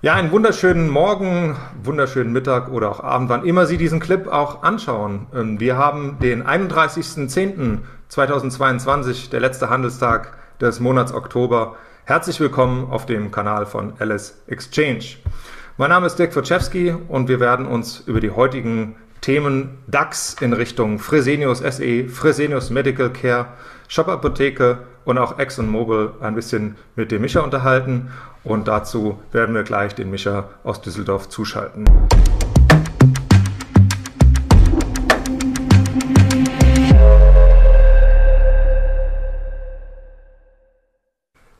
Ja, einen wunderschönen Morgen, wunderschönen Mittag oder auch Abend, wann immer Sie diesen Clip auch anschauen. Ähm, wir haben den 31.10.2022, der letzte Handelstag des Monats Oktober. Herzlich willkommen auf dem Kanal von Alice Exchange. Mein Name ist Dirk Wojciechowski und wir werden uns über die heutigen Themen DAX in Richtung Fresenius SE, Fresenius Medical Care, Shop Apotheke und auch ExxonMobil ein bisschen mit dem Micha unterhalten. Und dazu werden wir gleich den Micha aus Düsseldorf zuschalten.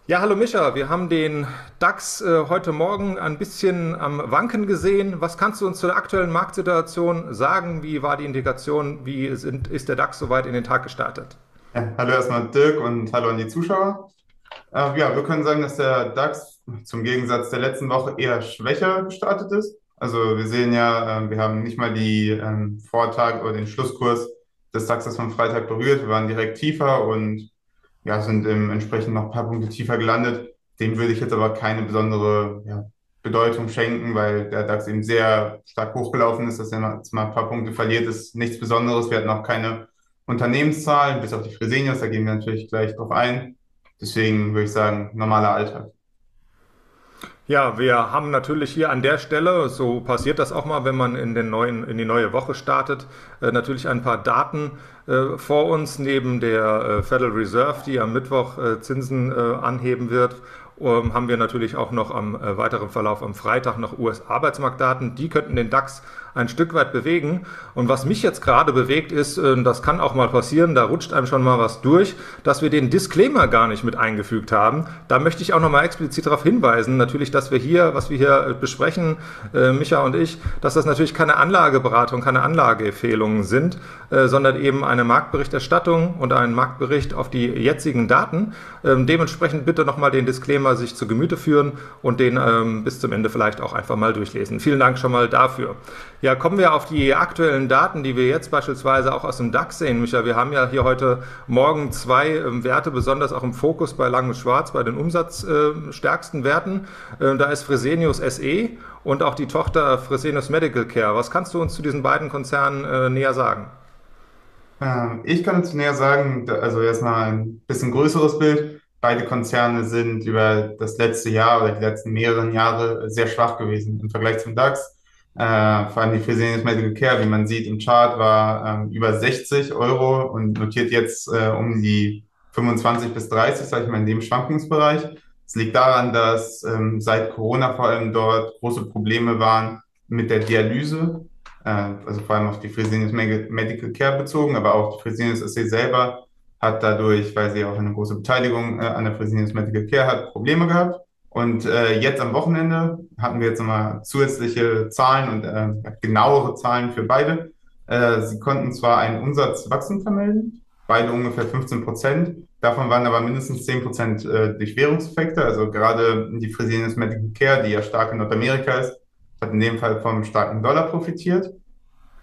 Ja, hallo Micha, wir haben den DAX äh, heute Morgen ein bisschen am Wanken gesehen. Was kannst du uns zur aktuellen Marktsituation sagen? Wie war die Indikation? Wie sind, ist der DAX soweit in den Tag gestartet? Ja, hallo erstmal Dirk und hallo an die Zuschauer. Äh, ja, wir können sagen, dass der DAX zum Gegensatz der letzten Woche eher schwächer gestartet ist. Also wir sehen ja, äh, wir haben nicht mal die ähm, Vortag oder den Schlusskurs des DAXes vom Freitag berührt. Wir waren direkt tiefer und ja, sind entsprechend noch ein paar Punkte tiefer gelandet. Dem würde ich jetzt aber keine besondere ja, Bedeutung schenken, weil der DAX eben sehr stark hochgelaufen ist. Dass er jetzt mal ein paar Punkte verliert, ist nichts Besonderes. Wir hatten auch keine Unternehmenszahlen, bis auf die Fresenius, da gehen wir natürlich gleich drauf ein. Deswegen würde ich sagen, normaler Alltag. Ja, wir haben natürlich hier an der Stelle, so passiert das auch mal, wenn man in, den neuen, in die neue Woche startet, äh, natürlich ein paar Daten äh, vor uns, neben der äh, Federal Reserve, die am Mittwoch äh, Zinsen anheben wird ähm, haben wir natürlich auch noch am weiteren Verlauf am Freitag noch US-Arbeitsmarktdaten. Die könnten den DAX ein Stück weit bewegen. Und was mich jetzt gerade bewegt ist, das kann auch mal passieren, da rutscht einem schon mal was durch, dass wir den Disclaimer gar nicht mit eingefügt haben. Da möchte ich auch noch mal explizit darauf hinweisen, natürlich, dass wir hier, was wir hier besprechen, Micha und ich, dass das natürlich keine Anlageberatung, keine Anlageempfehlungen sind, sondern eben eine Marktberichterstattung und ein Marktbericht auf die jetzigen Daten. Ähm, dementsprechend bitte noch mal den Disclaimer sich zu Gemüte führen und den ähm, bis zum Ende vielleicht auch einfach mal durchlesen. Vielen Dank schon mal dafür. Ja, kommen wir auf die aktuellen Daten, die wir jetzt beispielsweise auch aus dem DAX sehen, Micha. Wir haben ja hier heute Morgen zwei ähm, Werte besonders auch im Fokus bei Lang und Schwarz, bei den umsatzstärksten äh, Werten. Äh, da ist Fresenius SE und auch die Tochter Fresenius Medical Care. Was kannst du uns zu diesen beiden Konzernen äh, näher sagen? Ähm, ich kann uns näher sagen, also erstmal ein bisschen größeres Bild. Beide Konzerne sind über das letzte Jahr oder die letzten mehreren Jahre sehr schwach gewesen im Vergleich zum DAX. Äh, vor allem die Fresenius Medical Care, wie man sieht im Chart, war ähm, über 60 Euro und notiert jetzt äh, um die 25 bis 30, sage ich mal, in dem Schwankungsbereich. Es liegt daran, dass ähm, seit Corona vor allem dort große Probleme waren mit der Dialyse, also vor allem auf die Fresenius Medical Care bezogen, aber auch die Fresenius SE selber hat dadurch, weil sie auch eine große Beteiligung äh, an der Fresenius Medical Care hat, Probleme gehabt. Und äh, jetzt am Wochenende hatten wir jetzt nochmal zusätzliche Zahlen und äh, genauere Zahlen für beide. Äh, sie konnten zwar einen Umsatzwachstum vermelden, beide ungefähr 15 Prozent. Davon waren aber mindestens 10 Prozent äh, durch Währungseffekte. Also gerade die Fresenius Medical Care, die ja stark in Nordamerika ist, hat in dem Fall vom starken Dollar profitiert.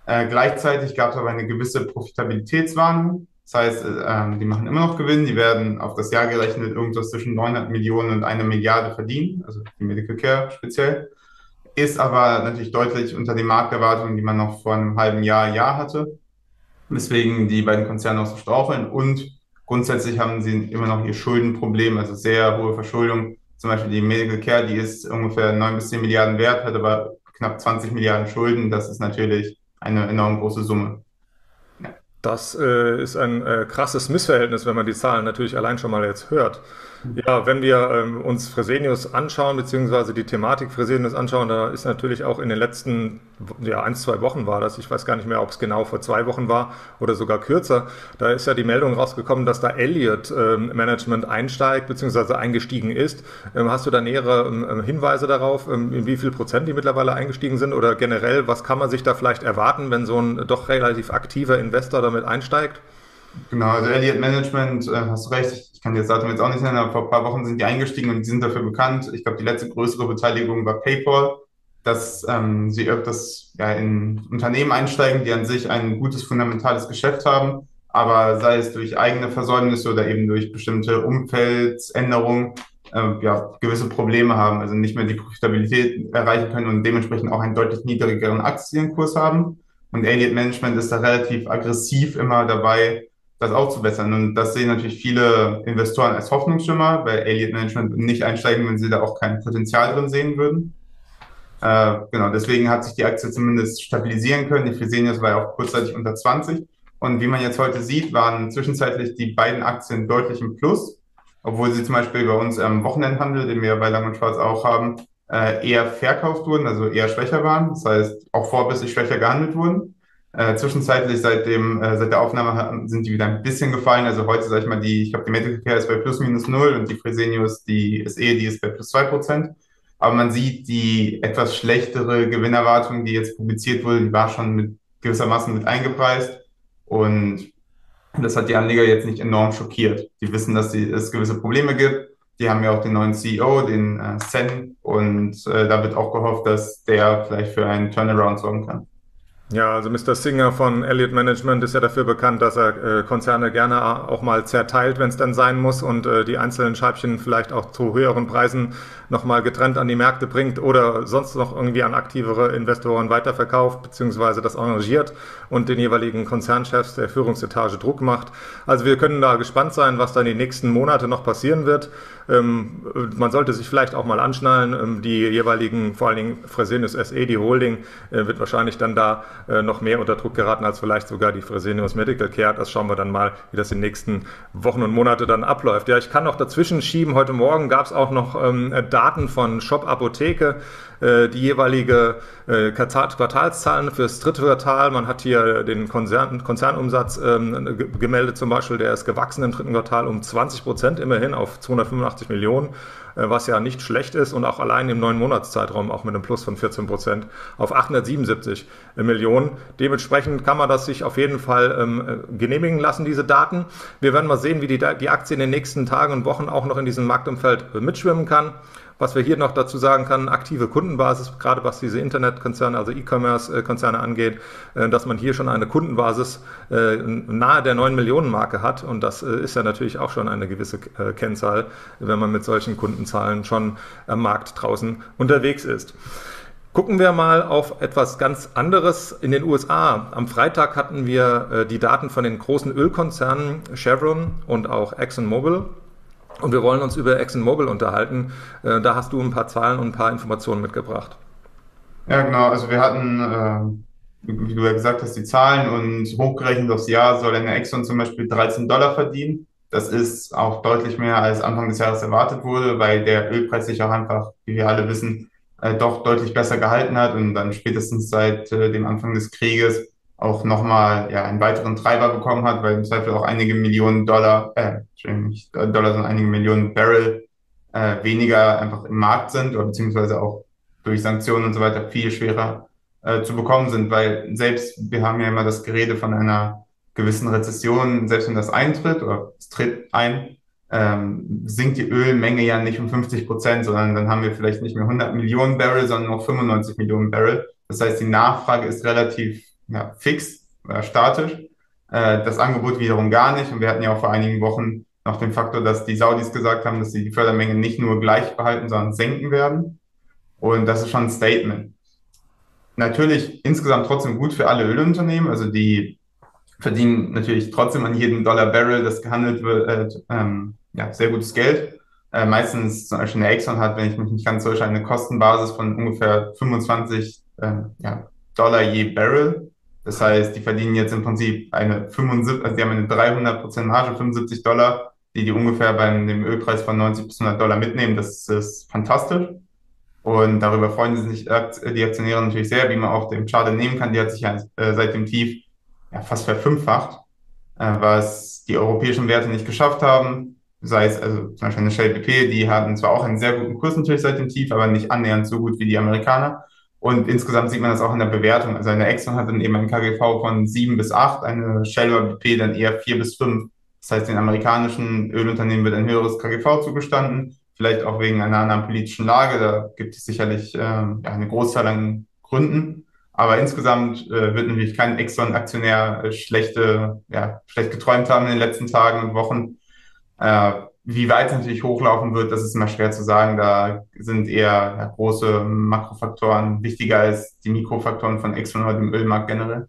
Äh, gleichzeitig gab es aber eine gewisse Profitabilitätswarnung. Das heißt, ähm, die machen immer noch Gewinn, die werden auf das Jahr gerechnet irgendwas zwischen 900 Millionen und einer Milliarde verdienen, also die Medical Care speziell. Ist aber natürlich deutlich unter den Markterwartungen, die man noch vor einem halben Jahr, Jahr hatte. Weswegen die beiden Konzerne auch so straucheln und grundsätzlich haben sie immer noch ihr Schuldenproblem, also sehr hohe Verschuldung. Zum Beispiel die Medical Care, die ist ungefähr 9 bis 10 Milliarden wert, hat aber knapp 20 Milliarden Schulden. Das ist natürlich eine enorm große Summe. Das äh, ist ein äh, krasses Missverhältnis, wenn man die Zahlen natürlich allein schon mal jetzt hört. Ja, wenn wir ähm, uns Fresenius anschauen, beziehungsweise die Thematik Fresenius anschauen, da ist natürlich auch in den letzten, ja, ein, zwei Wochen war das, ich weiß gar nicht mehr, ob es genau vor zwei Wochen war oder sogar kürzer, da ist ja die Meldung rausgekommen, dass da Elliott ähm, Management einsteigt, beziehungsweise eingestiegen ist. Ähm, hast du da nähere ähm, Hinweise darauf, ähm, in wie viel Prozent die mittlerweile eingestiegen sind oder generell, was kann man sich da vielleicht erwarten, wenn so ein doch relativ aktiver Investor damit einsteigt? Genau, also Elliott Management, äh, hast du recht, ich kann dir das Datum jetzt auch nicht nennen, aber vor ein paar Wochen sind die eingestiegen und die sind dafür bekannt. Ich glaube, die letzte größere Beteiligung war PayPal, dass ähm, sie öfters ja, in Unternehmen einsteigen, die an sich ein gutes fundamentales Geschäft haben, aber sei es durch eigene Versäumnisse oder eben durch bestimmte Umfeldsänderungen, äh, ja, gewisse Probleme haben, also nicht mehr die Profitabilität erreichen können und dementsprechend auch einen deutlich niedrigeren Aktienkurs haben. Und Elliott Management ist da relativ aggressiv immer dabei, das aufzubessern. Und das sehen natürlich viele Investoren als Hoffnungsschimmer, weil Elliott Management nicht einsteigen, wenn sie da auch kein Potenzial drin sehen würden. Äh, genau, deswegen hat sich die Aktie zumindest stabilisieren können. Die Fresenius war ja auch kurzzeitig unter 20. Und wie man jetzt heute sieht, waren zwischenzeitlich die beiden Aktien deutlich im Plus, obwohl sie zum Beispiel bei uns am Wochenendhandel, den wir bei Lang und Schwarz auch haben, äh, eher verkauft wurden, also eher schwächer waren. Das heißt, auch vorbissig schwächer gehandelt wurden. Äh, zwischenzeitlich seit dem, äh, seit der Aufnahme sind die wieder ein bisschen gefallen. Also heute, sag ich mal, die, ich glaube, die Medical Care ist bei plus minus null und die Fresenius, die SE, die ist bei plus zwei Prozent. Aber man sieht die etwas schlechtere Gewinnerwartung, die jetzt publiziert wurde, die war schon mit gewissermaßen mit eingepreist. Und das hat die Anleger jetzt nicht enorm schockiert. Die wissen, dass die, es gewisse Probleme gibt. Die haben ja auch den neuen CEO, den äh, Sen, und äh, da wird auch gehofft, dass der vielleicht für einen Turnaround sorgen kann. Ja, also Mr. Singer von Elliott Management ist ja dafür bekannt, dass er äh, Konzerne gerne auch mal zerteilt, wenn es dann sein muss und äh, die einzelnen Scheibchen vielleicht auch zu höheren Preisen nochmal getrennt an die Märkte bringt oder sonst noch irgendwie an aktivere Investoren weiterverkauft, beziehungsweise das engagiert und den jeweiligen Konzernchefs der Führungsetage Druck macht. Also wir können da gespannt sein, was dann die nächsten Monate noch passieren wird. Ähm, man sollte sich vielleicht auch mal anschnallen. Ähm, die jeweiligen, vor allen Dingen Fresenius SE, die Holding, äh, wird wahrscheinlich dann da äh, noch mehr unter Druck geraten als vielleicht sogar die Fresenius Medical Care. Das schauen wir dann mal, wie das in den nächsten Wochen und Monate dann abläuft. Ja, ich kann noch dazwischen schieben. Heute Morgen gab es auch noch ähm, Daten von Shop Apotheke. Äh, die jeweilige äh, Quartalszahlen fürs dritte Quartal. Man hat hier den Konzern, Konzernumsatz ähm, gemeldet zum Beispiel, der ist gewachsen im dritten Quartal um 20 Prozent immerhin auf 285 Millionen äh, was ja nicht schlecht ist und auch allein im neun Monatszeitraum auch mit einem Plus von 14 Prozent auf 877 Millionen. Dementsprechend kann man das sich auf jeden Fall ähm, genehmigen lassen, diese Daten. Wir werden mal sehen, wie die, die Aktie in den nächsten Tagen und Wochen auch noch in diesem Marktumfeld mitschwimmen kann. Was wir hier noch dazu sagen können, aktive Kundenbasis, gerade was diese Internetkonzerne, also E-Commerce-Konzerne angeht, äh, dass man hier schon eine Kundenbasis äh, nahe der 9 Millionen Marke hat. Und das äh, ist ja natürlich auch schon eine gewisse Kennzahl, wenn man mit solchen Kundenzahlen schon am Markt draußen unterwegs ist. Gucken wir mal auf etwas ganz anderes in den USA. Am Freitag hatten wir die Daten von den großen Ölkonzernen Chevron und auch ExxonMobil und wir wollen uns über ExxonMobil unterhalten. Äh, da hast du ein paar Zahlen und ein paar Informationen mitgebracht. Ja, genau. Also wir hatten, äh, wie du ja gesagt hast, die Zahlen und hochgerechnet aufs Jahr soll eine Exxon zum Beispiel 13 Dollar verdienen. Das ist auch deutlich mehr als Anfang des Jahres erwartet wurde, weil der Ölpreis sich auch einfach, wie wir alle wissen, äh, doch deutlich besser gehalten hat und dann spätestens seit dem Anfang des Krieges auch nochmal ja, einen weiteren Treiber bekommen hat, weil im Zweifel auch einige Millionen Dollar, äh, nicht Dollar, sondern einige Millionen Barrel äh, weniger einfach im Markt sind oder beziehungsweise auch durch Sanktionen und so weiter viel schwerer äh, zu bekommen sind, weil selbst, wir haben ja immer das Gerede von einer gewissen Rezession, selbst wenn das eintritt oder es tritt ein, ähm, sinkt die Ölmenge ja nicht um 50 Prozent, sondern dann haben wir vielleicht nicht mehr 100 Millionen Barrel, sondern noch 95 Millionen Barrel. Das heißt, die Nachfrage ist relativ ja, fix, äh, statisch. Äh, das Angebot wiederum gar nicht. Und wir hatten ja auch vor einigen Wochen noch den Faktor, dass die Saudis gesagt haben, dass sie die Fördermenge nicht nur gleich behalten, sondern senken werden. Und das ist schon ein Statement. Natürlich insgesamt trotzdem gut für alle Ölunternehmen. Also die verdienen natürlich trotzdem an jedem Dollar Barrel, das gehandelt wird, äh, ähm, ja, sehr gutes Geld. Äh, meistens zum Beispiel eine Exxon hat, wenn ich mich nicht ganz täusche, eine Kostenbasis von ungefähr 25 äh, ja, Dollar je Barrel. Das heißt, die verdienen jetzt im Prinzip eine 75, also die haben eine 300% Marge, 75 Dollar, die die ungefähr beim dem Ölpreis von 90 bis 100 Dollar mitnehmen. Das ist fantastisch. Und darüber freuen sich die Aktionäre natürlich sehr, wie man auch dem Chart nehmen kann. Die hat sich ja äh, seit dem Tief ja, fast verfünffacht, äh, was die europäischen Werte nicht geschafft haben. Sei es also zum Beispiel eine Shell BP, die hatten zwar auch einen sehr guten Kurs natürlich seit dem Tief, aber nicht annähernd so gut wie die Amerikaner. Und insgesamt sieht man das auch in der Bewertung. Also eine Exxon hat dann eben ein KGV von 7 bis 8, eine Shell oder BP dann eher 4 bis 5. Das heißt, den amerikanischen Ölunternehmen wird ein höheres KGV zugestanden, vielleicht auch wegen einer anderen politischen Lage. Da gibt es sicherlich äh, eine Großzahl an Gründen. Aber insgesamt äh, wird natürlich kein Exxon-Aktionär schlechte, ja, schlecht geträumt haben in den letzten Tagen und Wochen. Äh, wie weit es natürlich hochlaufen wird, das ist immer schwer zu sagen. Da sind eher ja, große Makrofaktoren wichtiger als die Mikrofaktoren von Exxon oder dem Ölmarkt generell.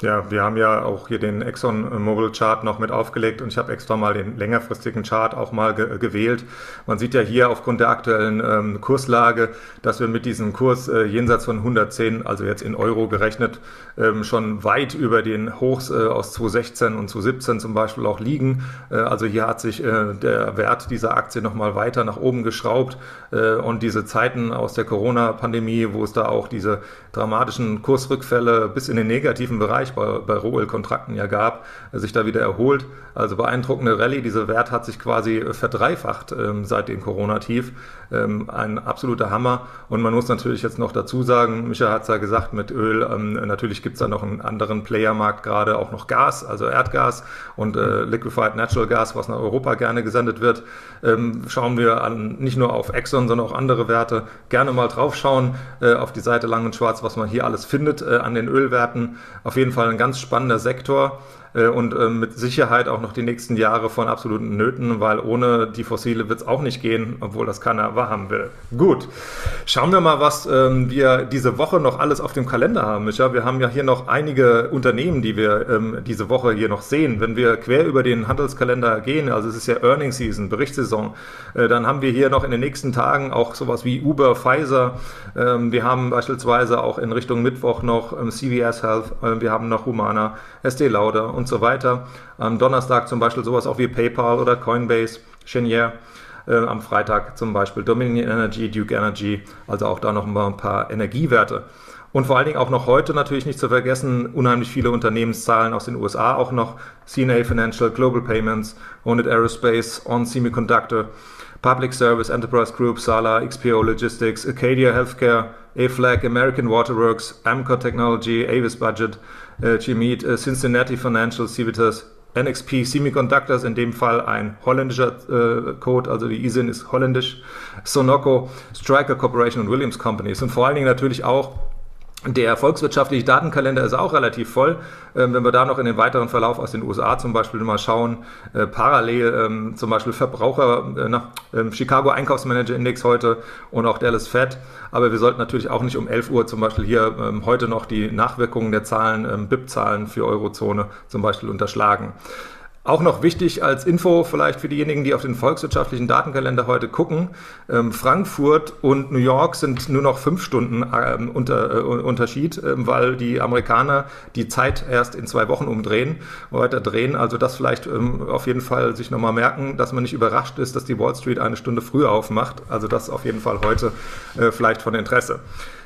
Ja, wir haben ja auch hier den Exxon Mobil Chart noch mit aufgelegt und ich habe extra mal den längerfristigen Chart auch mal ge gewählt. Man sieht ja hier aufgrund der aktuellen ähm, Kurslage, dass wir mit diesem Kurs äh, jenseits von 110, also jetzt in Euro gerechnet, ähm, schon weit über den Hochs äh, aus 2016 und 2017 zum Beispiel auch liegen. Äh, also hier hat sich äh, der Wert dieser Aktie nochmal weiter nach oben geschraubt äh, und diese Zeiten aus der Corona-Pandemie, wo es da auch diese dramatischen Kursrückfälle bis in den negativen Bereich Bereich bei, bei Rohölkontrakten ja gab, sich da wieder erholt. Also beeindruckende Rallye. Dieser Wert hat sich quasi verdreifacht ähm, seit dem Corona-Tief. Ähm, ein absoluter Hammer. Und man muss natürlich jetzt noch dazu sagen, Micha hat es ja gesagt, mit Öl, ähm, natürlich gibt es da noch einen anderen Playermarkt, gerade auch noch Gas, also Erdgas und äh, Liquefied Natural Gas, was nach Europa gerne gesendet wird. Ähm, schauen wir an, nicht nur auf Exxon, sondern auch andere Werte. Gerne mal draufschauen äh, auf die Seite Lang und Schwarz, was man hier alles findet äh, an den Ölwerten. Auf jeden Fall ein ganz spannender Sektor. Äh, und ähm, mit Sicherheit auch noch die nächsten Jahre von absoluten Nöten, weil ohne die Fossile wird es auch nicht gehen, obwohl das keiner wahrhaben will. Gut, schauen wir mal, was ähm, wir diese Woche noch alles auf dem Kalender haben. Wir haben ja hier noch einige Unternehmen, die wir ähm, diese Woche hier noch sehen. Wenn wir quer über den Handelskalender gehen, also es ist ja Earning Season, Berichtssaison, äh, dann haben wir hier noch in den nächsten Tagen auch sowas wie Uber, Pfizer. wir haben beispielsweise auch in Richtung Mittwoch noch CVS Health, äh, wir haben noch Humana, ST Lauder und und so weiter. Am Donnerstag zum Beispiel sowas auch wie PayPal oder Coinbase, Chenier. Äh, am Freitag zum Beispiel Dominion Energy, Duke Energy, also auch da noch mal ein paar Energiewerte. Und vor allen Dingen auch noch heute natürlich nicht zu vergessen, unheimlich viele Unternehmenszahlen aus den USA auch noch. CNA Financial, Global Payments, Owned Aerospace, On Semiconductor, Public Service, Enterprise Group, Sala, XPO Logistics, Acadia Healthcare, AFLAG, American Waterworks, Amcor Technology, Avis Budget, äh, Gmeet, äh, Cincinnati Financial, Civitas, NXP Semiconductors, in dem Fall ein holländischer äh, Code, also die ISIN ist holländisch, Sonoco, Striker Corporation und Williams Companies. Und vor allen Dingen natürlich auch der volkswirtschaftliche Datenkalender ist auch relativ voll. Ähm, wenn wir da noch in den weiteren Verlauf aus den USA zum Beispiel mal schauen, äh, parallel ähm, zum Beispiel Verbraucher, äh, nach, ähm, Chicago Einkaufsmanager Index heute und auch Dallas Fed. Aber wir sollten natürlich auch nicht um 11 Uhr zum Beispiel hier ähm, heute noch die Nachwirkungen der Zahlen, ähm, BIP-Zahlen für Eurozone zum Beispiel unterschlagen. Auch noch wichtig als Info vielleicht für diejenigen, die auf den volkswirtschaftlichen Datenkalender heute gucken. Ähm, Frankfurt und New York sind nur noch fünf Stunden ähm, unter, äh, Unterschied, ähm, weil die Amerikaner die Zeit erst in zwei Wochen umdrehen, weiter drehen. Also das vielleicht ähm, auf jeden Fall sich nochmal merken, dass man nicht überrascht ist, dass die Wall Street eine Stunde früher aufmacht. Also das auf jeden Fall heute äh, vielleicht von Interesse.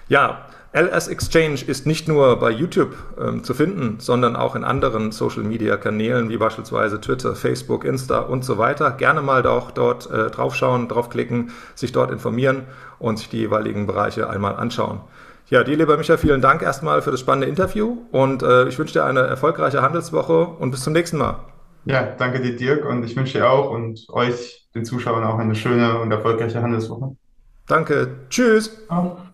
Ja, LS Exchange ist nicht nur bei YouTube ähm, zu finden, sondern auch in anderen Social Media Kanälen wie beispielsweise Twitter, Facebook, Insta und so weiter. Gerne mal auch dort äh, draufschauen, draufklicken, sich dort informieren und sich die jeweiligen Bereiche einmal anschauen. Ja, dir, lieber Micha, vielen Dank erstmal für das spannende Interview und äh, ich wünsche dir eine erfolgreiche Handelswoche und bis zum nächsten Mal. Ja, danke dir, Dirk, und ich wünsche dir auch und euch, den Zuschauern, auch eine schöne und erfolgreiche Handelswoche. Danke. Tschüss. Auch.